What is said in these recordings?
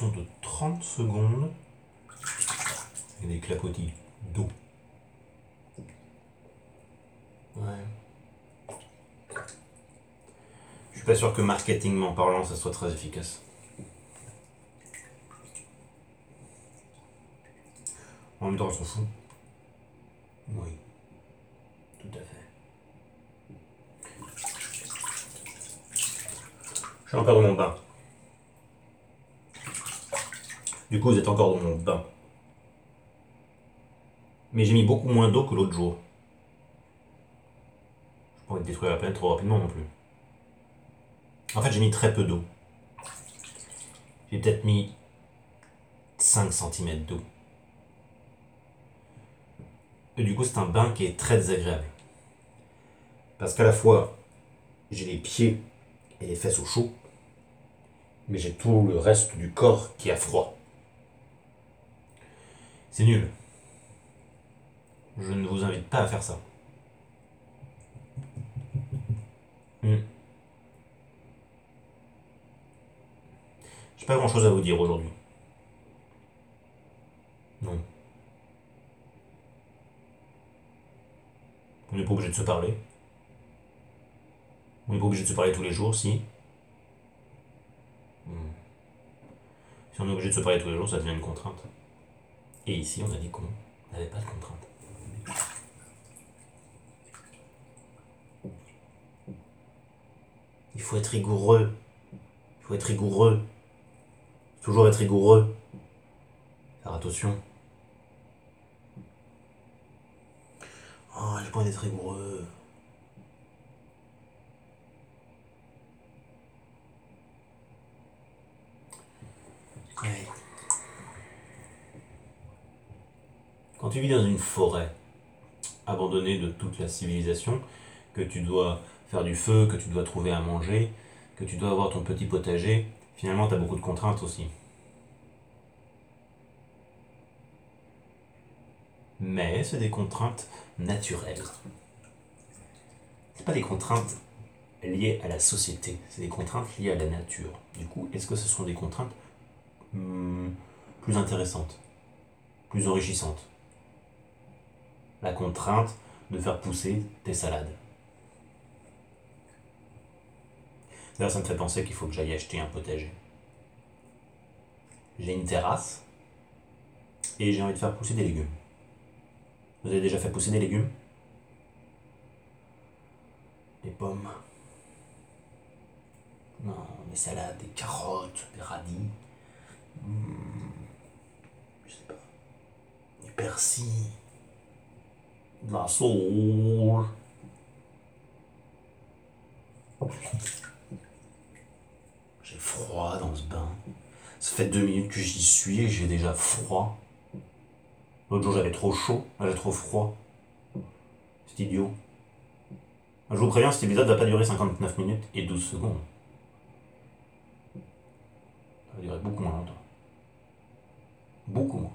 De 30 secondes et des clapotis d'eau. Ouais. Je suis pas sûr que marketingment parlant, ça soit très efficace. En même temps, on s'en fout. Oui. Tout à fait. Je suis encore dans mon bain. Du coup, vous êtes encore dans mon bain. Mais j'ai mis beaucoup moins d'eau que l'autre jour. Je de détruire la planète trop rapidement non plus. En fait, j'ai mis très peu d'eau. J'ai peut-être mis 5 cm d'eau. Et du coup, c'est un bain qui est très désagréable. Parce qu'à la fois, j'ai les pieds et les fesses au chaud, mais j'ai tout le reste du corps qui a froid. C'est nul. Je ne vous invite pas à faire ça. Hmm. J'ai pas grand chose à vous dire aujourd'hui. Non. On n'est pas obligé de se parler. On n'est pas obligé de se parler tous les jours, si. Hmm. Si on est obligé de se parler tous les jours, ça devient une contrainte. Et ici, on a dit qu'on n'avait pas de contrainte. Il faut être rigoureux. Il faut être rigoureux. Toujours être rigoureux. Faire attention. Oh, j'ai pas envie d'être rigoureux. Ouais. Quand tu vis dans une forêt, abandonnée de toute la civilisation, que tu dois faire du feu, que tu dois trouver à manger, que tu dois avoir ton petit potager, finalement tu as beaucoup de contraintes aussi. Mais c'est des contraintes naturelles. C'est pas des contraintes liées à la société, c'est des contraintes liées à la nature. Du coup, est-ce que ce sont des contraintes hmm, plus intéressantes, plus enrichissantes? La contrainte de faire pousser tes salades. D'ailleurs, ça me fait penser qu'il faut que j'aille acheter un potager. J'ai une terrasse et j'ai envie de faire pousser des légumes. Vous avez déjà fait pousser des légumes? Des pommes Non, des salades, des carottes, des radis. Hmm, je sais pas. Du persil. La sauge. J'ai froid dans ce bain. Ça fait deux minutes que j'y suis et j'ai déjà froid. L'autre jour j'avais trop chaud, j'ai trop froid. C'est idiot. Je vous préviens, cet épisode va pas durer 59 minutes et 12 secondes. Ça va durer beaucoup moins longtemps. Beaucoup moins.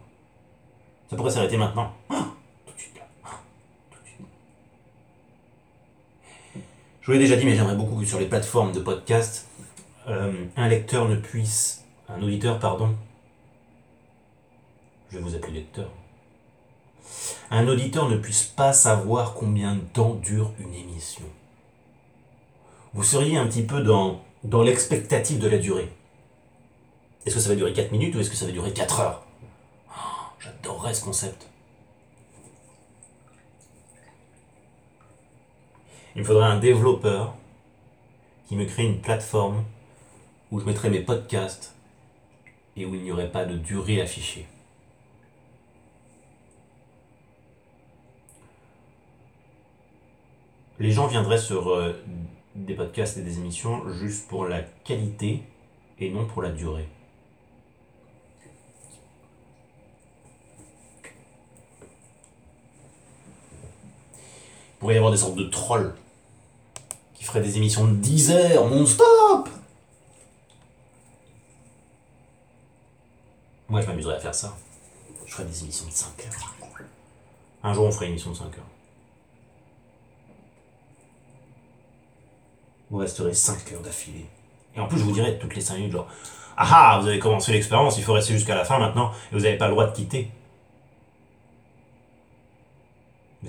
Ça pourrait s'arrêter maintenant. Ah, tout de suite là. Ah, tout de suite. Je vous l'ai déjà dit, mais j'aimerais beaucoup que sur les plateformes de podcast, euh, un lecteur ne puisse, un auditeur, pardon, je vais vous appeler lecteur, un auditeur ne puisse pas savoir combien de temps dure une émission. Vous seriez un petit peu dans, dans l'expectative de la durée. Est-ce que ça va durer 4 minutes ou est-ce que ça va durer 4 heures? Oh, J'adorerais ce concept. Il me faudrait un développeur qui me crée une plateforme où je mettrai mes podcasts et où il n'y aurait pas de durée affichée. Les gens viendraient sur euh, des podcasts et des émissions juste pour la qualité et non pour la durée. Pourrait y avoir des sortes de trolls qui feraient des émissions de 10 heures non-stop Moi, je m'amuserais à faire ça. Je ferais des émissions de 5 heures. Un jour, on ferait une émission de 5 heures. Vous resterez 5 heures d'affilée. Et en plus, je vous dirais toutes les 5 minutes, genre, ah ah, vous avez commencé l'expérience, il faut rester jusqu'à la fin maintenant, et vous n'avez pas le droit de quitter.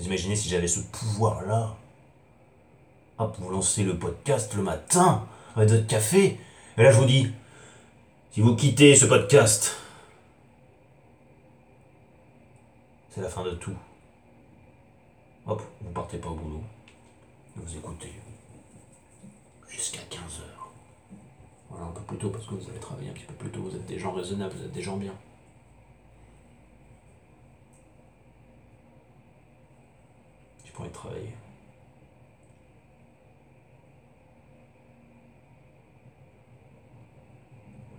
Vous imaginez si j'avais ce pouvoir-là? Hop, vous lancez le podcast le matin, avec votre café? Et là, je vous dis, si vous quittez ce podcast, c'est la fin de tout. Hop, vous partez pas au boulot. Vous écoutez jusqu'à 15h. Voilà, un peu plus tôt parce que vous avez travaillé un petit peu plus tôt. Vous êtes des gens raisonnables, vous êtes des gens bien. Je pourrais travailler.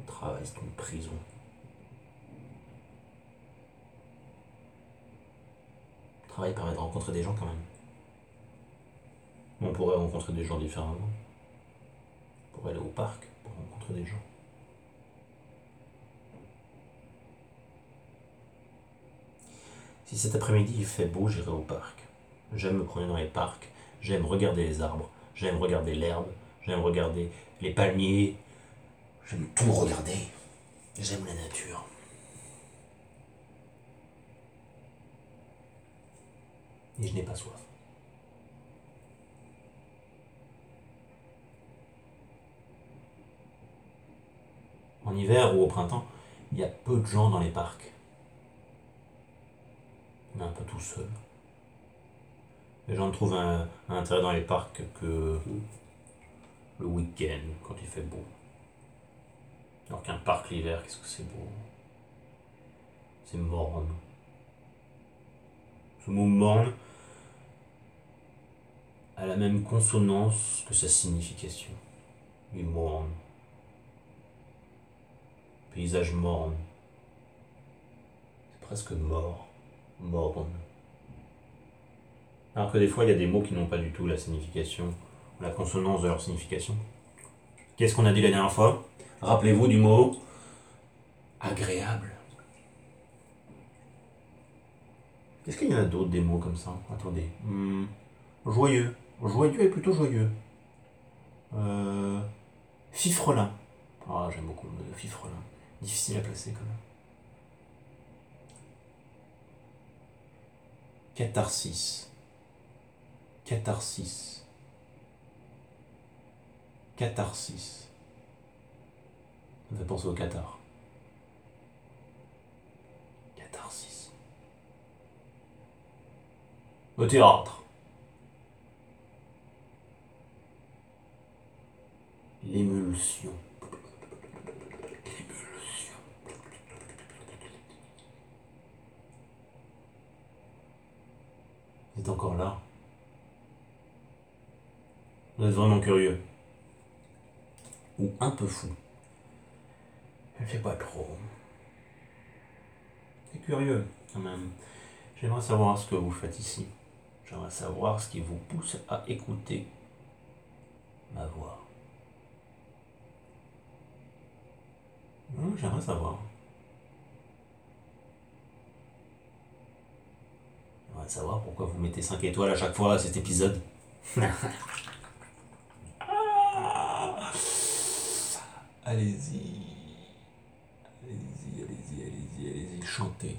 Le travail, c'est une prison. Le travail permet de rencontrer des gens quand même. On pourrait rencontrer des gens différemment. On pourrait aller au parc pour rencontrer des gens. Si cet après-midi il fait beau, j'irai au parc. J'aime me promener dans les parcs, j'aime regarder les arbres, j'aime regarder l'herbe, j'aime regarder les palmiers, j'aime tout regarder. J'aime la nature. Et je n'ai pas soif. En hiver ou au printemps, il y a peu de gens dans les parcs. On est un peu tout seul. Les gens trouvent un, un intérêt dans les parcs que le week-end, quand il fait beau. Alors qu'un parc l'hiver, qu'est-ce que c'est beau C'est morne. Ce mot morne a la même consonance que sa signification. Il morne. Paysage morne. C'est presque mort. Morne. Alors que des fois, il y a des mots qui n'ont pas du tout la signification, la consonance de leur signification. Qu'est-ce qu'on a dit la dernière fois? Rappelez-vous du mot agréable. Est-ce qu'il y en a d'autres des mots comme ça? Attendez. Hmm. Joyeux. Joyeux est plutôt joyeux. Euh, fifrelin. Ah, j'aime beaucoup le mot de fifrelin. Difficile à placer quand même. Catharsis. Catharsis. Catharsis. Ça me fait penser au Qatar. Catharsis. Au théâtre. L'émulsion. L'émulsion. Vous êtes encore là? Vous êtes vraiment curieux. Ou un peu fou. Je ne sais pas trop. C'est curieux quand même. J'aimerais savoir ce que vous faites ici. J'aimerais savoir ce qui vous pousse à écouter ma voix. Hum, J'aimerais savoir. J'aimerais savoir pourquoi vous mettez 5 étoiles à chaque fois à cet épisode. Allez-y. Allez-y, allez-y, allez-y, allez-y, chantez.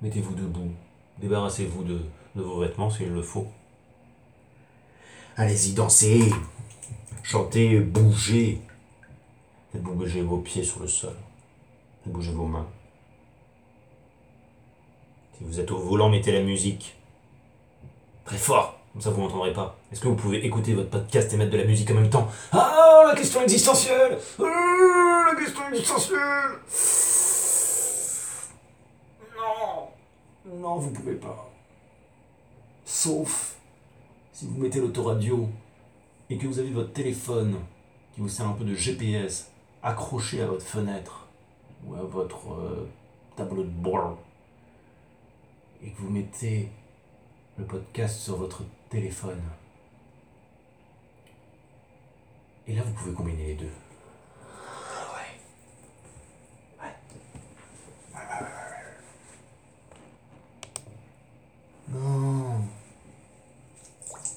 Mettez-vous debout. Débarrassez-vous de, de vos vêtements s'il le faut. Allez-y, dansez. Chantez, bougez. Faites bouger vos pieds sur le sol. Faites bouger vos mains. Si vous êtes au volant, mettez la musique. Très fort, comme ça vous m'entendrez pas. Est-ce que vous pouvez écouter votre podcast et mettre de la musique en même temps? Ah, la question existentielle Ah, La question existentielle Non Non, vous pouvez pas. Sauf si vous mettez l'autoradio et que vous avez votre téléphone qui vous sert un peu de GPS accroché à votre fenêtre ou à votre euh, tableau de bord et que vous mettez le podcast sur votre téléphone. Et là, vous pouvez combiner les deux. Ouais. Ouais. Ouais, ouais, ouais, ouais, ouais. Non.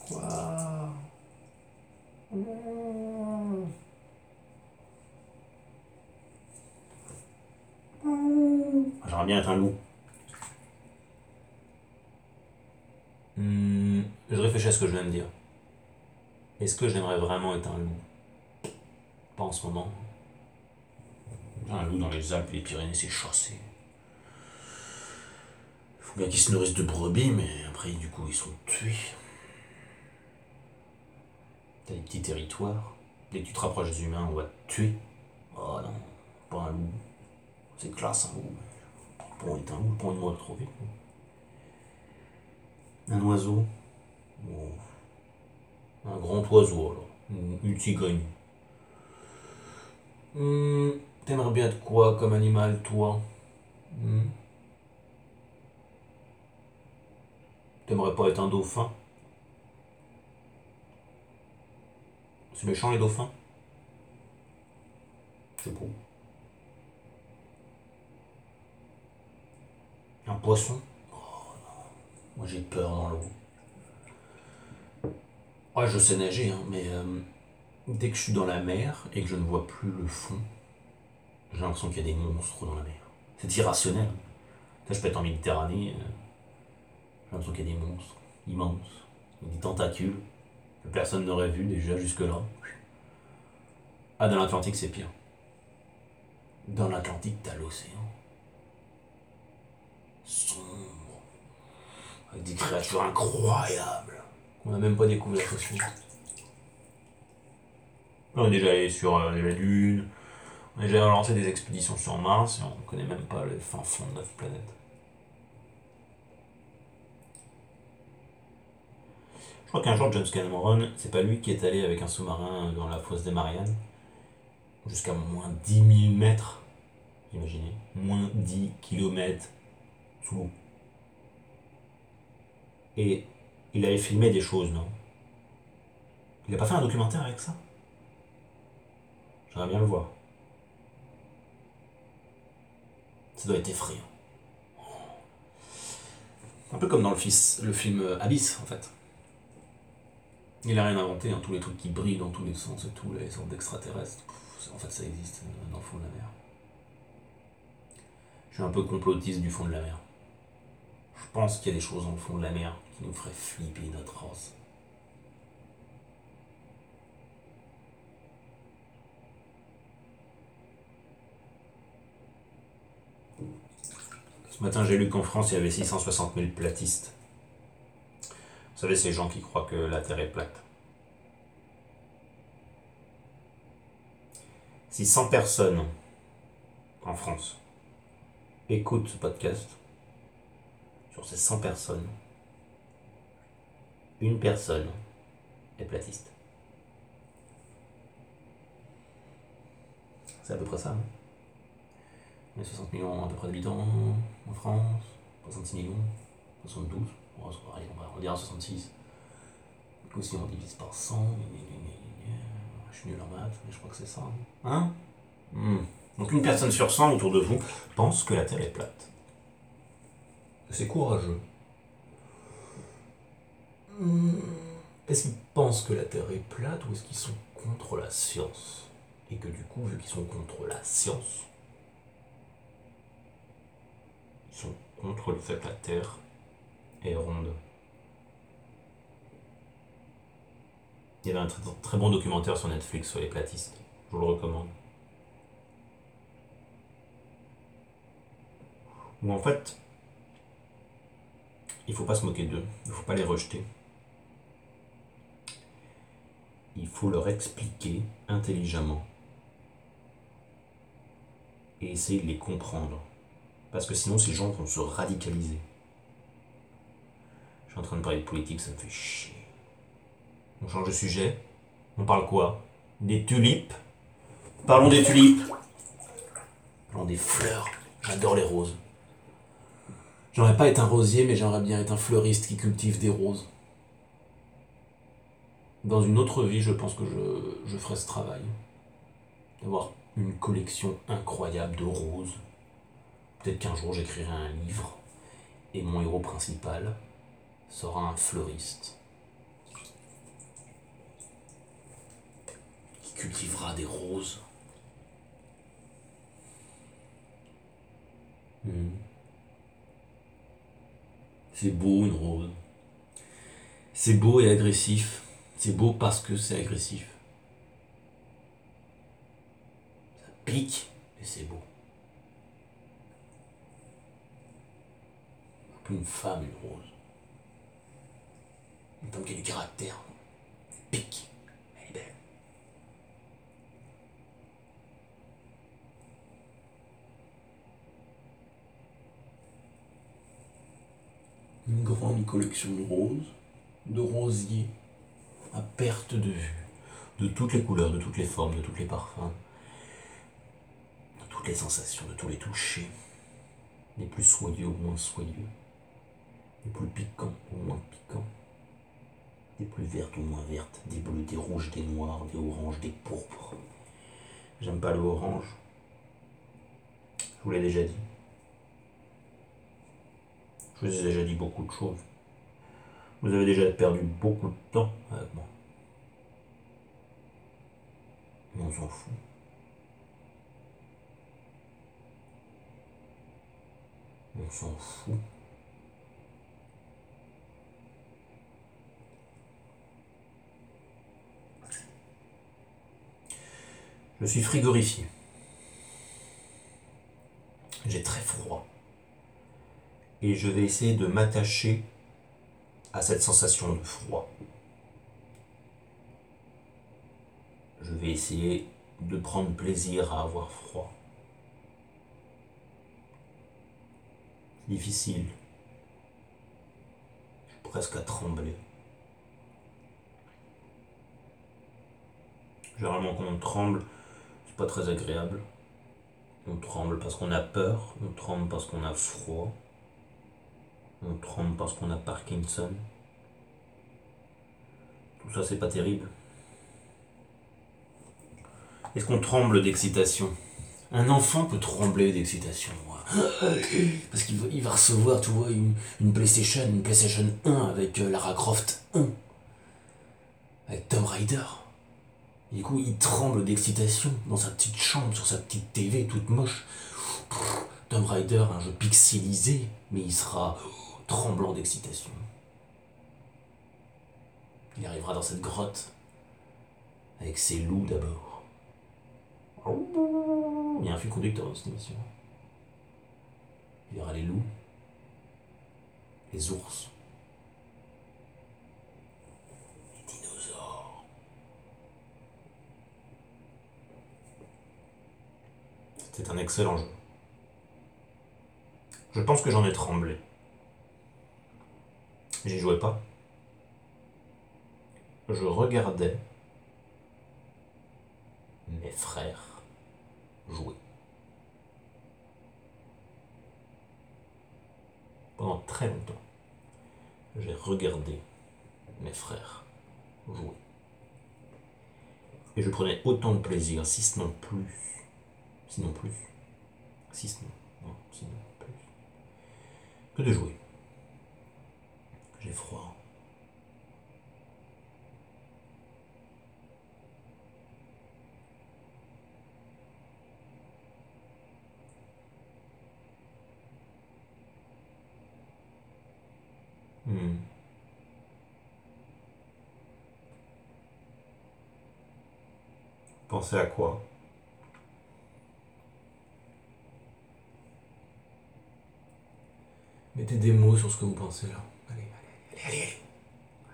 Quoi Non. J'aimerais bien être un loup. Hmm, je réfléchis à ce que je viens de dire. Est-ce que j'aimerais vraiment être un loup? Pas en ce moment. Un loup dans les Alpes et les Pyrénées, c'est chassé. Il faut bien qu'ils se nourrissent de brebis, mais après, du coup, ils sont tués. T'as des petits territoires. Dès que tu te rapproches des humains, on va te tuer. Oh non, pas un loup. C'est classe un loup. Pour être un loup, pour une trop vite. Un oiseau. Un grand oiseau alors. Une, une cigogne. Hmm, T'aimerais bien être quoi comme animal, toi? Hmm? T'aimerais pas être un dauphin? C'est méchant les dauphins? C'est beau. Un poisson? Oh non. Moi j'ai peur dans l'eau. Ouais, je sais nager, hein, mais euh, dès que je suis dans la mer et que je ne vois plus le fond, j'ai l'impression qu'il y a des monstres dans la mer. C'est irrationnel. Là, je peux être en Méditerranée, euh, j'ai l'impression qu'il y a des monstres immenses, des tentacules que personne n'aurait vu déjà jusque-là. Ah, dans l'Atlantique, c'est pire. Dans l'Atlantique, t'as l'océan. Sombre. Avec des créatures incroyables. Qu'on n'a même pas découvert aussi. On est déjà allé sur euh, la Lune. On a déjà lancé des expéditions sur Mars et on connaît même pas le fin fond de notre planète. Je crois qu'un jour, James Cameron, c'est pas lui qui est allé avec un sous-marin dans la fosse des Mariannes, jusqu'à moins 10 000 mètres, imaginez, moins 10 km sous l'eau. Et il avait filmé des choses, non? Il a pas fait un documentaire avec ça? J'aimerais bien le voir. Ça doit être effrayant. Un peu comme dans le, film Abyss, en fait. Il a rien inventé, hein, tous les trucs qui brillent dans tous les sens et tous les sortes d'extraterrestres. En fait, ça existe euh, dans le fond de la mer. Je suis un peu complotiste du fond de la mer. Je pense qu'il y a des choses dans le fond de la mer nous feraient flipper notre race. Ce matin, j'ai lu qu'en France, il y avait 660 000 platistes. Vous savez, ces gens qui croient que la Terre est plate. Si 100 personnes en France écoutent ce podcast, sur ces 100 personnes, une personne est platiste. C'est à peu près ça. hein. Est 60 millions à peu près d'habitants en France, 66 millions, 72, on va, on dira 66. Du coup, si on divise par 100, gna, gna, gna, gna, gna, je suis nul en maths, mais je crois que c'est ça. Hein Hmm. Donc une personne sur 100 autour de vous pense que la Terre est plate. C'est courageux. Hmm. Est-ce qu'ils pensent que la Terre est plate ou est-ce qu'ils sont contre la science? Et que du coup, vu qu'ils sont contre la science, ils sont contre le fait que la Terre est ronde. Il y avait un très, bon documentaire sur Netflix sur les platistes. Je vous le recommande. Où en fait, il faut pas se moquer d'eux, il faut pas les rejeter. Il faut leur expliquer intelligemment et essayer de les comprendre. Parce que sinon, ces gens vont se radicaliser. Je suis en train de parler de politique, ça me fait chier. On change de sujet. On parle quoi? Des tulipes? Parlons des tulipes. Parlons des fleurs. J'adore les roses. J'aimerais pas être un rosier, mais j'aimerais bien être un fleuriste qui cultive des roses. Dans une autre vie, je pense que je, je ferais ce travail. D'avoir une collection incroyable de roses. Peut-être qu'un jour j'écrirai un livre et mon héros principal sera un fleuriste qui cultivera des roses. Hmm. C'est beau une rose. C'est beau et agressif. C'est beau parce que c'est agressif. Ça pique et c'est beau. Une femme, une rose. Une femme qui a du caractère. Elle pique. Elle est belle. Une grande collection de roses, de rosiers, perte de vue, de toutes les couleurs, de toutes les formes, de tous les parfums, de toutes les sensations, de tous les touchés, les plus soyeux ou moins soyeux, les plus piquants ou moins piquants, des plus vertes ou moins vertes, des bleus, des rouges, des noirs, des oranges, des pourpres. J'aime pas le orange. Je vous l'ai déjà dit. Je vous ai déjà dit beaucoup de choses. Vous avez déjà perdu beaucoup de temps avec moi. On s'en fout. On s'en fout. Je suis frigorifié. J'ai très froid. Et je vais essayer de m'attacher à cette sensation de froid. Je vais essayer de prendre plaisir à avoir froid. Difficile. Presque à trembler. Généralement quand on tremble, c'est pas très agréable. On tremble parce qu'on a peur, on tremble parce qu'on a froid, on tremble parce qu'on a Parkinson. Tout ça, c'est pas terrible. Est-ce qu'on tremble d'excitation? Un enfant peut trembler d'excitation. Parce qu'il va, recevoir, tu vois, une, une PlayStation, une PlayStation 1 avec euh, Lara Croft 1. Avec Tomb Raider. Du coup, il tremble d'excitation dans sa petite chambre, sur sa petite TV toute moche. Tomb Raider, un jeu pixelisé, mais il sera tremblant d'excitation. Il arrivera dans cette grotte avec ses loups d'abord. Il y a un fil conducteur dans cette émission. Il y aura les loups, les ours, les dinosaures. C'est un excellent jeu. Je pense que j'en ai tremblé. J'y jouais pas. Je regardais mes frères jouer. Pendant très longtemps, j'ai regardé mes frères jouer. Et je prenais autant de plaisir, si ce plus, sinon plus, si ce n'est non, sinon plus, que de jouer. J'ai froid. Hmm. Pensez à quoi? Mettez des mots sur ce que vous pensez là.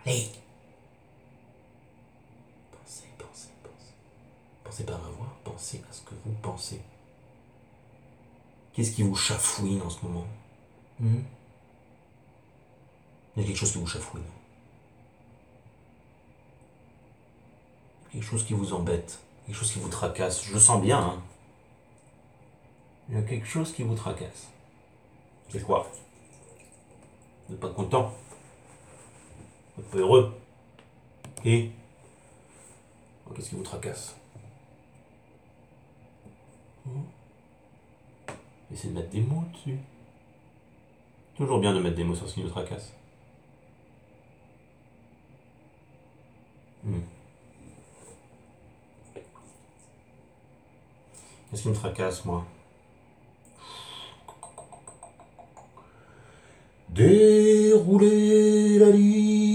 Allez. Pensez, pensez, pensez. Pensez pas à ma voix, pensez à ce que vous pensez. Qu'est-ce qui vous chafouine en ce moment? Hmm? Il y a quelque chose qui vous chafouine. Quelque chose qui vous embête. Quelque chose qui vous tracasse. Je le sens bien. Hein. Il y a quelque chose qui vous tracasse. C'est quoi? Vous n'êtes pas content? Vous n'êtes pas heureux Et Qu'est-ce qui vous tracasse Hmm Essayez de mettre des mots dessus. Toujours bien de mettre des mots sur ce qui nous tracasse. Hmm. Qu'est-ce qui me tracasse, moi? Déroulez la liste.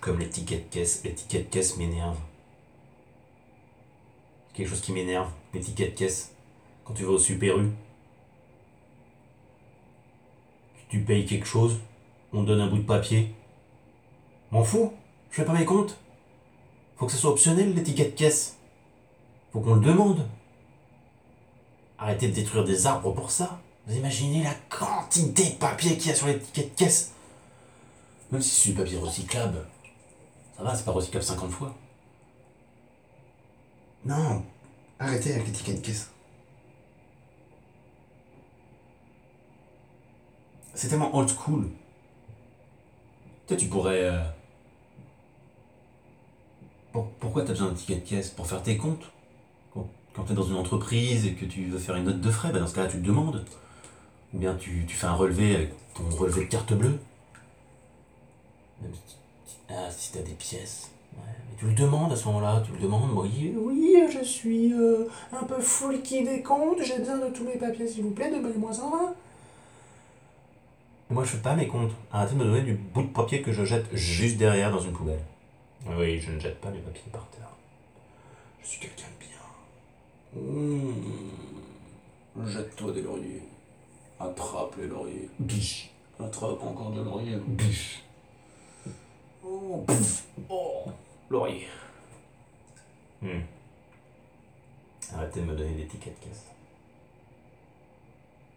Comme l'étiquette l'étiquette caisse m'énerve. Quelque chose qui m'énerve, l'étiquette caisse. Quand tu vas au Super tu payes quelque chose, on donne un bout de papier. M'en fous, je fais pas mes comptes. Faut que ce soit optionnel l'étiquette caisse. Faut qu'on le demande. Arrêtez de détruire des arbres pour ça. Vous imaginez la quantité de papier qu'il y a sur l'étiquette caisse Même si c'est du papier recyclable. Ça va, c'est pas recyclable 50 fois. Non, arrêtez avec l'étiquette caisse. C'est tellement old school. Toi, tu pourrais. euh, pour- pourquoi t'as besoin d'un ticket de caisse? Pour faire tes comptes? Quand, quand t'es dans une entreprise et que tu veux faire une note de frais, bah dans ce cas-là, tu te demandes. Ou bien tu, tu fais un relevé avec ton relevé de carte bleue. Ah, si t'as des pièces. Ouais, mais tu le demandes à ce moment-là, tu le demandes, oui, oui, je suis euh, un peu full qui des comptes, j'ai besoin de tous mes papiers, s'il vous plaît, donnez-moi un. Moi, je fais pas mes comptes. Arrêtez de me donner du bout de papier que je jette juste derrière dans une poubelle. Oui, je ne jette pas mes papiers par terre. Je suis quelqu'un de bien. Mmh. Jette-toi des lauriers. Attrape les lauriers. Biche. Attrape encore des lauriers. Biche. Oh, oh. laurier. Hmm. Arrêtez de me donner des tickets de caisse.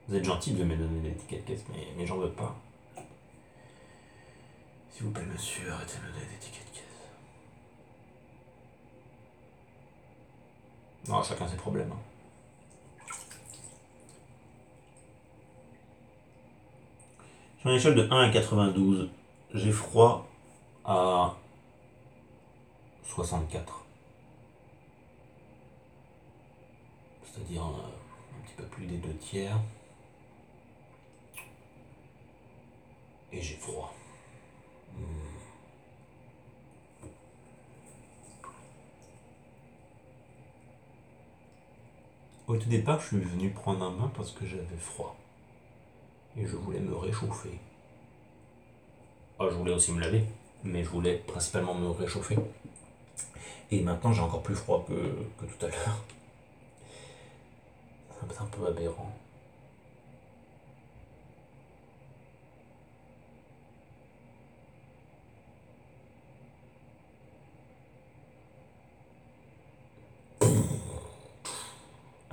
Vous êtes gentil de me donner des tickets de caisse, mais, mais j'en veux pas. S'il vous plaît, monsieur, arrêtez de me donner des tickets de caisse. Non, chacun ses problèmes. hein. Sur une échelle de 1 à 92, j'ai froid à 64. C'est-à-dire euh, un petit peu plus des deux tiers. Et j'ai froid. Au tout départ, je suis venu prendre un bain parce que j'avais froid. Et je voulais me réchauffer. Ah, je voulais aussi me laver, mais je voulais principalement me réchauffer. Et maintenant, j'ai encore plus froid que, que tout à l'heure. C'est un peu aberrant.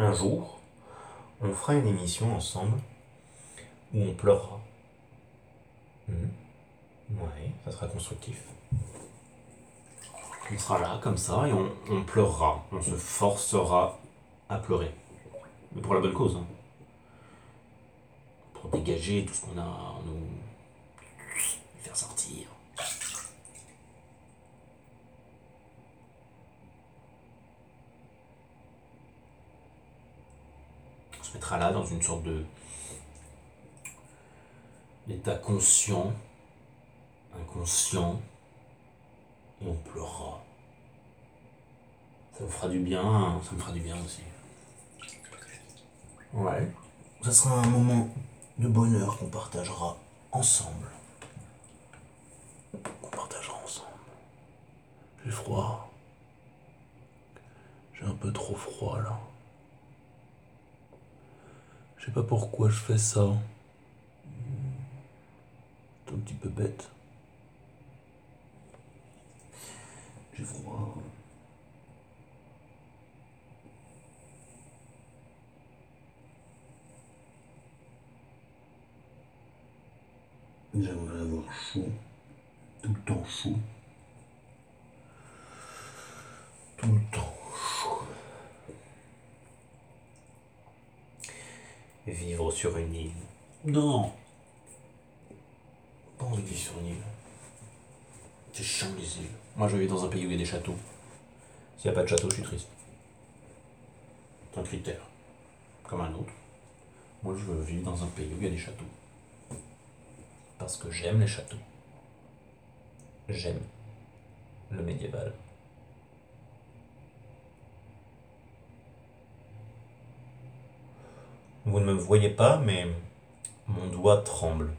un jour, on fera une émission ensemble où on pleurera. Ouais, ça sera constructif. On sera là comme ça et on, on pleurera. On se forcera à pleurer. Mais pour la bonne cause. hein. Pour dégager tout ce qu'on a en nous. Faire sortir. On se mettra là dans une sorte de d'état conscient, inconscient, on pleurera. Ça me fera du bien, ça me fera du bien aussi. Ouais. Ça sera un moment de bonheur qu'on partagera ensemble. Qu'on partagera ensemble. J'ai froid. J'ai un peu trop froid là. Je sais pas pourquoi je fais ça. C'est un petit peu bête. J'ai froid. J'aimerais avoir chaud. Tout le temps chaud. Tout le temps chaud. Vivre sur une île. Non. Pas envie sur une île. C'est chiant les îles. Moi je vis dans un pays où il y a des châteaux. S'il n'y a pas de château, je suis triste. C'est un critère. Comme un autre. Moi je vis dans un pays où il y a des châteaux. Parce que j'aime les châteaux. J'aime le médiéval. Vous ne me voyez pas, mais mon doigt tremble.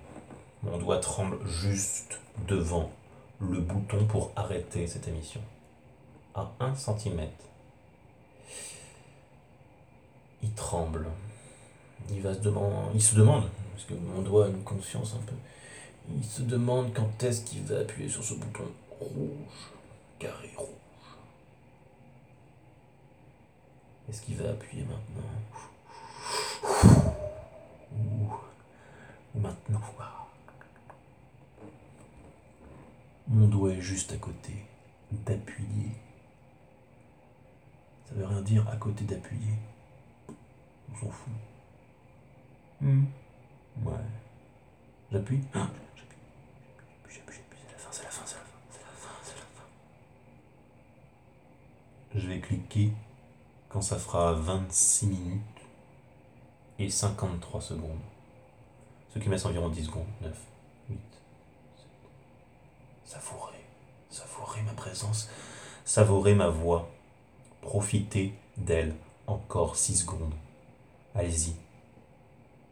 Mon doigt tremble juste devant le bouton pour arrêter cette émission. À un centimètre. Il tremble. Il, va se demander, il se demande, parce que mon doigt a une conscience un peu. Il se demande quand est-ce qu'il va appuyer sur ce bouton rouge, carré rouge. Est-ce qu'il va appuyer maintenant Ou maintenant Mon doigt est juste à côté d'appuyer. Ça veut rien dire à côté d'appuyer. On s'en fout. Hmm. Ouais. J'appuie ah, J'appuie. J'appuie, j'appuie. C'est la fin, c'est la fin, c'est la fin. C'est la fin, c'est la fin. Je vais cliquer quand ça fera 26 minutes et 53 secondes. Ce qui me laisse environ 10 secondes. 9, 8, 7. Savourer. Savourer ma présence. Savourer ma voix. Profitez d'elle encore 6 secondes. Allez-y.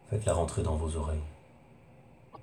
Faites-la rentrer dans vos oreilles.